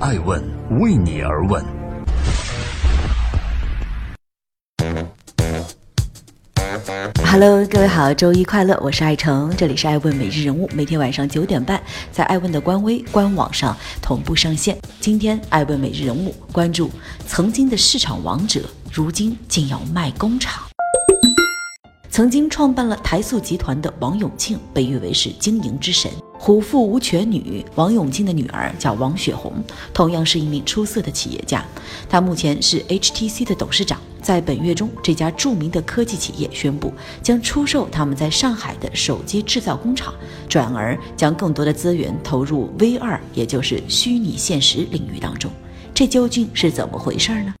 爱问为你而问。Hello，各位好，周一快乐，我是爱成，这里是爱问每日人物，每天晚上九点半在爱问的官微官网上同步上线。今天爱问每日人物关注曾经的市场王者，如今竟要卖工厂。曾经创办了台塑集团的王永庆被誉为是经营之神，虎父无犬女。王永庆的女儿叫王雪红，同样是一名出色的企业家。她目前是 HTC 的董事长。在本月中，这家著名的科技企业宣布将出售他们在上海的手机制造工厂，转而将更多的资源投入 VR，也就是虚拟现实领域当中。这究竟是怎么回事呢？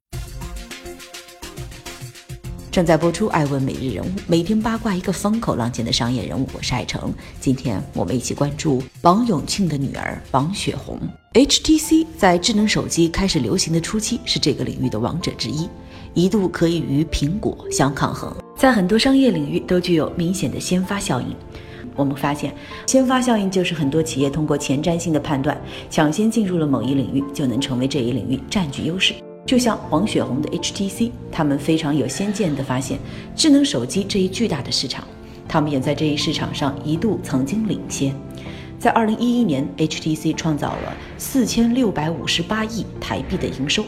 正在播出《爱问每日人物》，每天八卦一个风口浪尖的商业人物，我是爱成。今天我们一起关注王永庆的女儿王雪红。HTC 在智能手机开始流行的初期是这个领域的王者之一，一度可以与苹果相抗衡，在很多商业领域都具有明显的先发效应。我们发现，先发效应就是很多企业通过前瞻性的判断，抢先进入了某一领域，就能成为这一领域占据优势。就像王雪红的 HTC，他们非常有先见地发现智能手机这一巨大的市场，他们也在这一市场上一度曾经领先。在2011年，HTC 创造了4658亿台币的营收，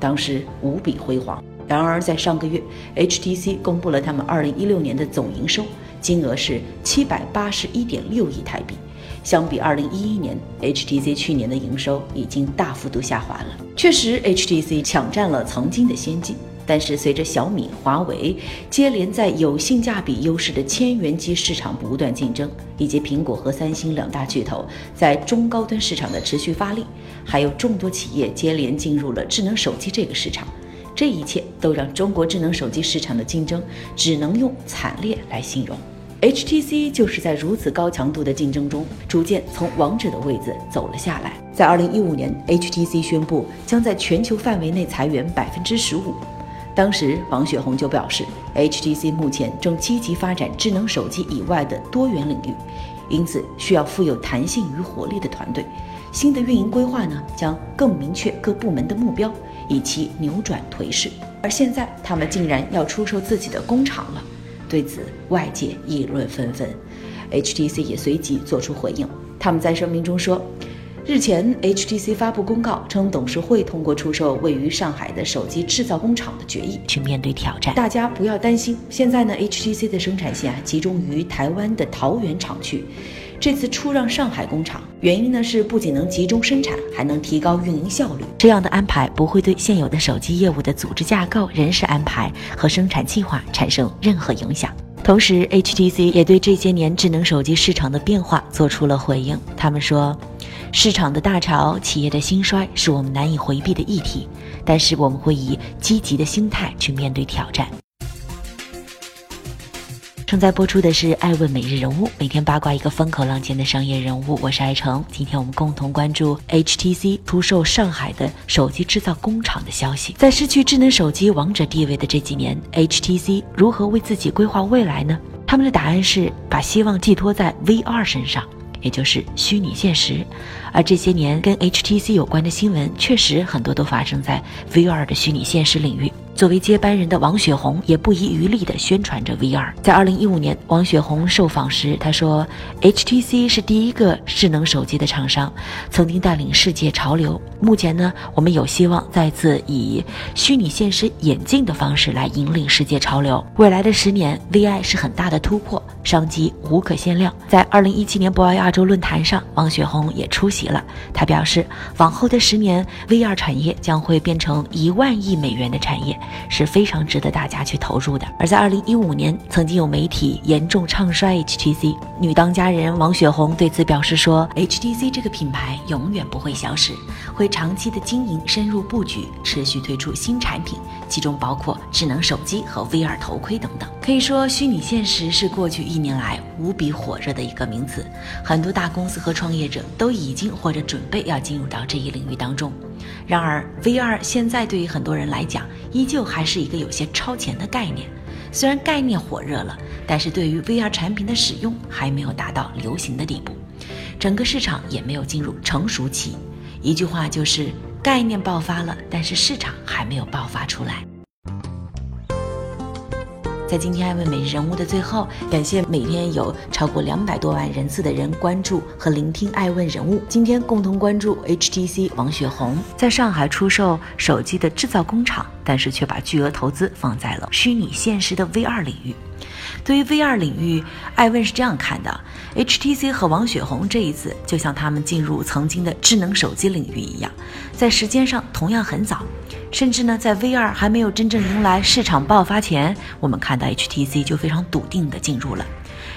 当时无比辉煌。然而在上个月，HTC 公布了他们2016年的总营收，金额是781.6亿台币。相比二零一一年，HTC 去年的营收已经大幅度下滑了。确实，HTC 抢占了曾经的先机，但是随着小米、华为接连在有性价比优势的千元机市场不断竞争，以及苹果和三星两大巨头在中高端市场的持续发力，还有众多企业接连进入了智能手机这个市场，这一切都让中国智能手机市场的竞争只能用惨烈来形容。HTC 就是在如此高强度的竞争中，逐渐从王者的位子走了下来。在2015年，HTC 宣布将在全球范围内裁员百分之十五。当时，王雪红就表示，HTC 目前正积极发展智能手机以外的多元领域，因此需要富有弹性与活力的团队。新的运营规划呢，将更明确各部门的目标，以期扭转颓势。而现在，他们竟然要出售自己的工厂了。对此，外界议论纷纷，HTC 也随即作出回应。他们在声明中说，日前 HTC 发布公告称，董事会通过出售位于上海的手机制造工厂的决议，去面对挑战。大家不要担心，现在呢，HTC 的生产线啊集中于台湾的桃园厂区。这次出让上海工厂，原因呢是不仅能集中生产，还能提高运营效率。这样的安排不会对现有的手机业务的组织架构、人事安排和生产计划产生任何影响。同时，HTC 也对这些年智能手机市场的变化做出了回应。他们说，市场的大潮、企业的兴衰是我们难以回避的议题，但是我们会以积极的心态去面对挑战。正在播出的是《爱问每日人物》，每天八卦一个风口浪尖的商业人物。我是爱成，今天我们共同关注 HTC 出售上海的手机制造工厂的消息。在失去智能手机王者地位的这几年，HTC 如何为自己规划未来呢？他们的答案是把希望寄托在 VR 身上，也就是虚拟现实。而这些年跟 HTC 有关的新闻，确实很多都发生在 VR 的虚拟现实领域。作为接班人的王雪红也不遗余力地宣传着 VR。在二零一五年，王雪红受访时，她说：“HTC 是第一个智能手机的厂商，曾经带领世界潮流。目前呢，我们有希望再次以虚拟现实眼镜的方式来引领世界潮流。未来的十年，VR 是很大的突破，商机无可限量。”在二零一七年博鳌亚洲论坛上，王雪红也出席了。她表示，往后的十年，VR 产业将会变成一万亿美元的产业。是非常值得大家去投入的。而在二零一五年，曾经有媒体严重唱衰 HTC，女当家人王雪红对此表示说：“HTC 这个品牌永远不会消失，会长期的经营、深入布局，持续推出新产品，其中包括智能手机和 VR 头盔等等。可以说，虚拟现实是过去一年来无比火热的一个名词，很多大公司和创业者都已经或者准备要进入到这一领域当中。然而，VR 现在对于很多人来讲，依旧还是一个有些超前的概念，虽然概念火热了，但是对于 VR 产品的使用还没有达到流行的地步，整个市场也没有进入成熟期。一句话就是概念爆发了，但是市场还没有爆发出来。在今天爱问每日人物的最后，感谢每天有超过两百多万人次的人关注和聆听爱问人物。今天共同关注 HTC 王雪红在上海出售手机的制造工厂，但是却把巨额投资放在了虚拟现实的 VR 领域。对于 VR 领域，艾问是这样看的：HTC 和王雪红这一次就像他们进入曾经的智能手机领域一样，在时间上同样很早。甚至呢，在 VR 还没有真正迎来市场爆发前，我们看到 HTC 就非常笃定地进入了。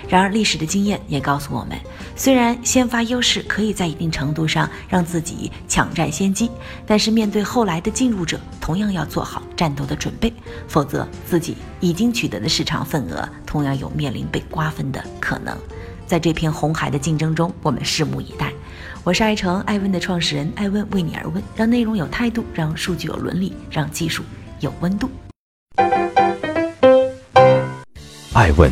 然而，历史的经验也告诉我们，虽然先发优势可以在一定程度上让自己抢占先机，但是面对后来的进入者，同样要做好战斗的准备，否则自己已经取得的市场份额同样有面临被瓜分的可能。在这片红海的竞争中，我们拭目以待。我是爱成爱问的创始人，爱问为你而问，让内容有态度，让数据有伦理，让技术有温度。爱问